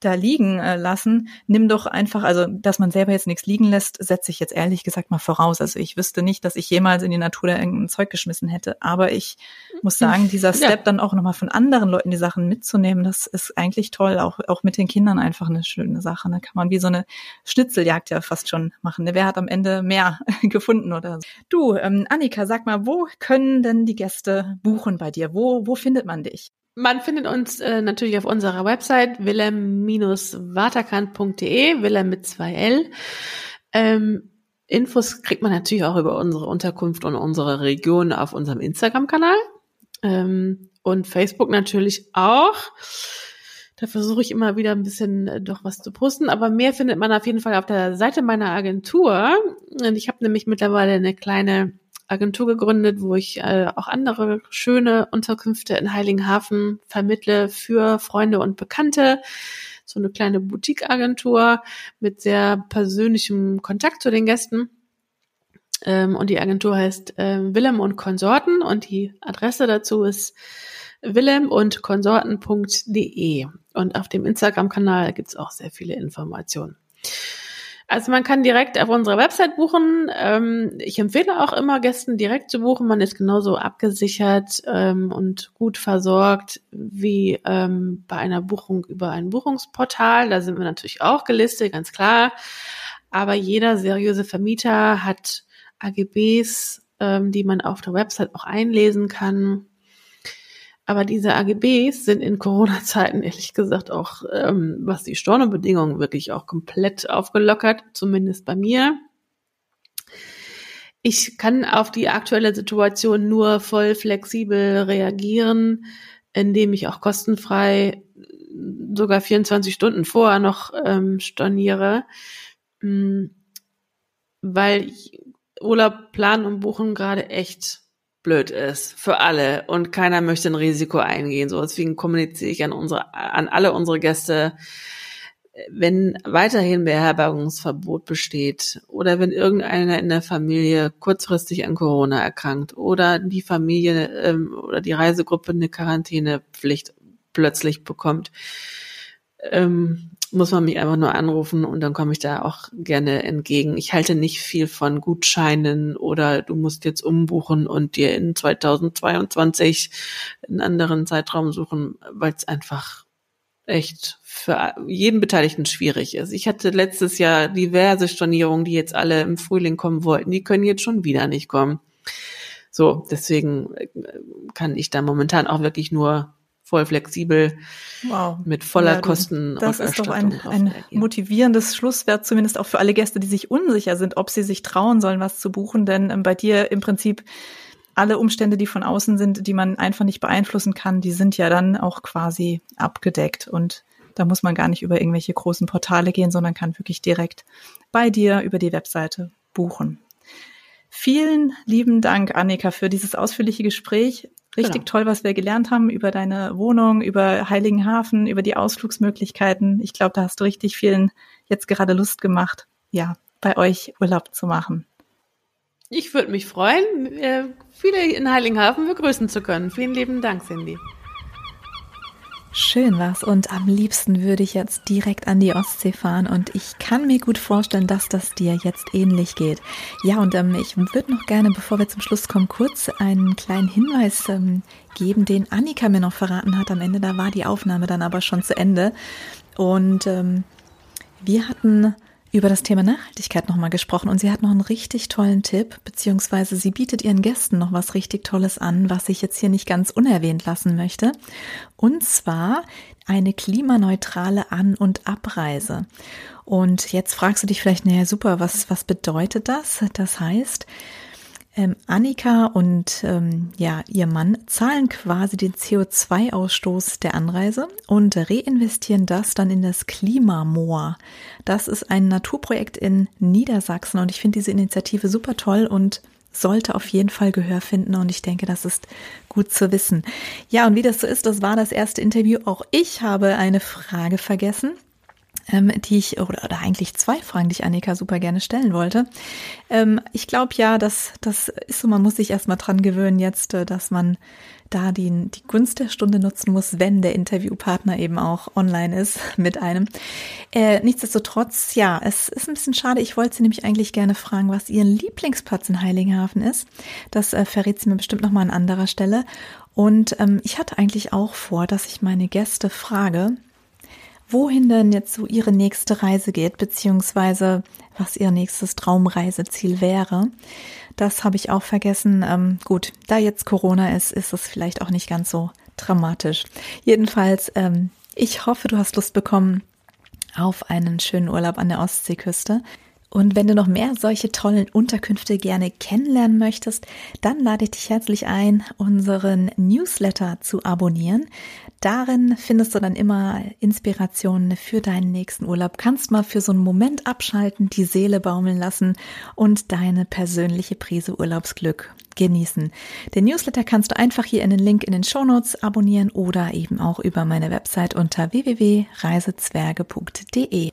da liegen äh, lassen, nimm doch einfach, also dass man selber jetzt nichts liegen lässt, setze ich jetzt ehrlich gesagt mal voraus. Also ich wüsste nicht, dass ich jemals in die Natur da irgendein Zeug geschmissen hätte. Aber ich muss sagen, dieser Step ja. dann auch nochmal von anderen Leuten die Sachen mitzunehmen, das ist eigentlich toll. Auch, auch mit den Kindern einfach eine schöne Sache. Da ne? kann man wie so eine Schnitzeljagd ja fast schon machen. Ne? Wer hat am Ende mehr gefunden oder so. Du, ähm, Annika, sag mal, wo können denn die Gäste buchen bei dir? Wo, wo findet man dich? Man findet uns äh, natürlich auf unserer Website willem-waterkant.de, Willem mit zwei L. Ähm, Infos kriegt man natürlich auch über unsere Unterkunft und unsere Region auf unserem Instagram-Kanal ähm, und Facebook natürlich auch. Da versuche ich immer wieder ein bisschen äh, doch was zu posten, aber mehr findet man auf jeden Fall auf der Seite meiner Agentur. Und ich habe nämlich mittlerweile eine kleine Agentur gegründet, wo ich äh, auch andere schöne Unterkünfte in Heiligenhafen vermittle für Freunde und Bekannte. So eine kleine Boutique-Agentur mit sehr persönlichem Kontakt zu den Gästen. Ähm, und die Agentur heißt äh, Willem und Konsorten und die Adresse dazu ist willem und konsorten.de. Und auf dem Instagram-Kanal gibt's auch sehr viele Informationen. Also man kann direkt auf unserer Website buchen. Ähm, ich empfehle auch immer Gästen direkt zu buchen. Man ist genauso abgesichert ähm, und gut versorgt wie ähm, bei einer Buchung über ein Buchungsportal. Da sind wir natürlich auch gelistet, ganz klar. Aber jeder seriöse Vermieter hat AGBs, die man auf der Website auch einlesen kann. Aber diese AGBs sind in Corona-Zeiten ehrlich gesagt auch, ähm, was die Stornobedingungen wirklich auch komplett aufgelockert, zumindest bei mir. Ich kann auf die aktuelle Situation nur voll flexibel reagieren, indem ich auch kostenfrei sogar 24 Stunden vorher noch ähm, storniere, hm, weil Urlaub planen und buchen gerade echt blöd ist für alle und keiner möchte ein Risiko eingehen. So deswegen kommuniziere ich an unsere, an alle unsere Gäste, wenn weiterhin Beherbergungsverbot besteht oder wenn irgendeiner in der Familie kurzfristig an Corona erkrankt oder die Familie ähm, oder die Reisegruppe eine Quarantänepflicht plötzlich bekommt, ähm, muss man mich einfach nur anrufen und dann komme ich da auch gerne entgegen. Ich halte nicht viel von Gutscheinen oder du musst jetzt umbuchen und dir in 2022 einen anderen Zeitraum suchen, weil es einfach echt für jeden Beteiligten schwierig ist. Ich hatte letztes Jahr diverse Stornierungen, die jetzt alle im Frühling kommen wollten. Die können jetzt schon wieder nicht kommen. So, deswegen äh, kann ich da momentan auch wirklich nur voll flexibel, wow. mit voller ja, Kosten. Das ist doch ein, ein motivierendes Schlusswert, zumindest auch für alle Gäste, die sich unsicher sind, ob sie sich trauen sollen, was zu buchen. Denn ähm, bei dir im Prinzip alle Umstände, die von außen sind, die man einfach nicht beeinflussen kann, die sind ja dann auch quasi abgedeckt. Und da muss man gar nicht über irgendwelche großen Portale gehen, sondern kann wirklich direkt bei dir über die Webseite buchen. Vielen lieben Dank, Annika, für dieses ausführliche Gespräch. Richtig genau. toll, was wir gelernt haben über deine Wohnung, über Heiligenhafen, über die Ausflugsmöglichkeiten. Ich glaube, da hast du richtig vielen jetzt gerade Lust gemacht. Ja, bei euch Urlaub zu machen. Ich würde mich freuen, äh, viele in Heiligenhafen begrüßen zu können. Vielen lieben Dank, Cindy. Schön was und am liebsten würde ich jetzt direkt an die Ostsee fahren und ich kann mir gut vorstellen, dass das dir jetzt ähnlich geht. Ja, und ähm, ich würde noch gerne, bevor wir zum Schluss kommen, kurz einen kleinen Hinweis ähm, geben, den Annika mir noch verraten hat am Ende. Da war die Aufnahme dann aber schon zu Ende und ähm, wir hatten über das Thema Nachhaltigkeit nochmal gesprochen und sie hat noch einen richtig tollen Tipp, beziehungsweise sie bietet ihren Gästen noch was richtig Tolles an, was ich jetzt hier nicht ganz unerwähnt lassen möchte. Und zwar eine klimaneutrale An- und Abreise. Und jetzt fragst du dich vielleicht, naja, super, was, was bedeutet das? Das heißt, ähm, Annika und ähm, ja ihr Mann zahlen quasi den CO2-Ausstoß der Anreise und reinvestieren das dann in das Klimamoor. Das ist ein Naturprojekt in Niedersachsen und ich finde diese Initiative super toll und sollte auf jeden Fall Gehör finden und ich denke, das ist gut zu wissen. Ja, und wie das so ist, das war das erste Interview. Auch ich habe eine Frage vergessen ähm, die ich, oder, oder eigentlich zwei Fragen, die ich Annika super gerne stellen wollte. Ähm, ich glaube ja, dass das ist so, man muss sich erstmal dran gewöhnen jetzt, äh, dass man da die, die Gunst der Stunde nutzen muss, wenn der Interviewpartner eben auch online ist mit einem. Äh, nichtsdestotrotz, ja, es ist ein bisschen schade. Ich wollte sie nämlich eigentlich gerne fragen, was ihr Lieblingsplatz in Heiligenhafen ist. Das äh, verrät sie mir bestimmt nochmal an anderer Stelle. Und ähm, ich hatte eigentlich auch vor, dass ich meine Gäste frage, wohin denn jetzt so Ihre nächste Reise geht, beziehungsweise was Ihr nächstes Traumreiseziel wäre. Das habe ich auch vergessen. Ähm, gut, da jetzt Corona ist, ist es vielleicht auch nicht ganz so dramatisch. Jedenfalls, ähm, ich hoffe, du hast Lust bekommen auf einen schönen Urlaub an der Ostseeküste. Und wenn du noch mehr solche tollen Unterkünfte gerne kennenlernen möchtest, dann lade ich dich herzlich ein, unseren Newsletter zu abonnieren. Darin findest du dann immer Inspirationen für deinen nächsten Urlaub. Kannst mal für so einen Moment abschalten, die Seele baumeln lassen und deine persönliche Prise Urlaubsglück genießen. Den Newsletter kannst du einfach hier in den Link in den Shownotes abonnieren oder eben auch über meine Website unter www.reisezwerge.de.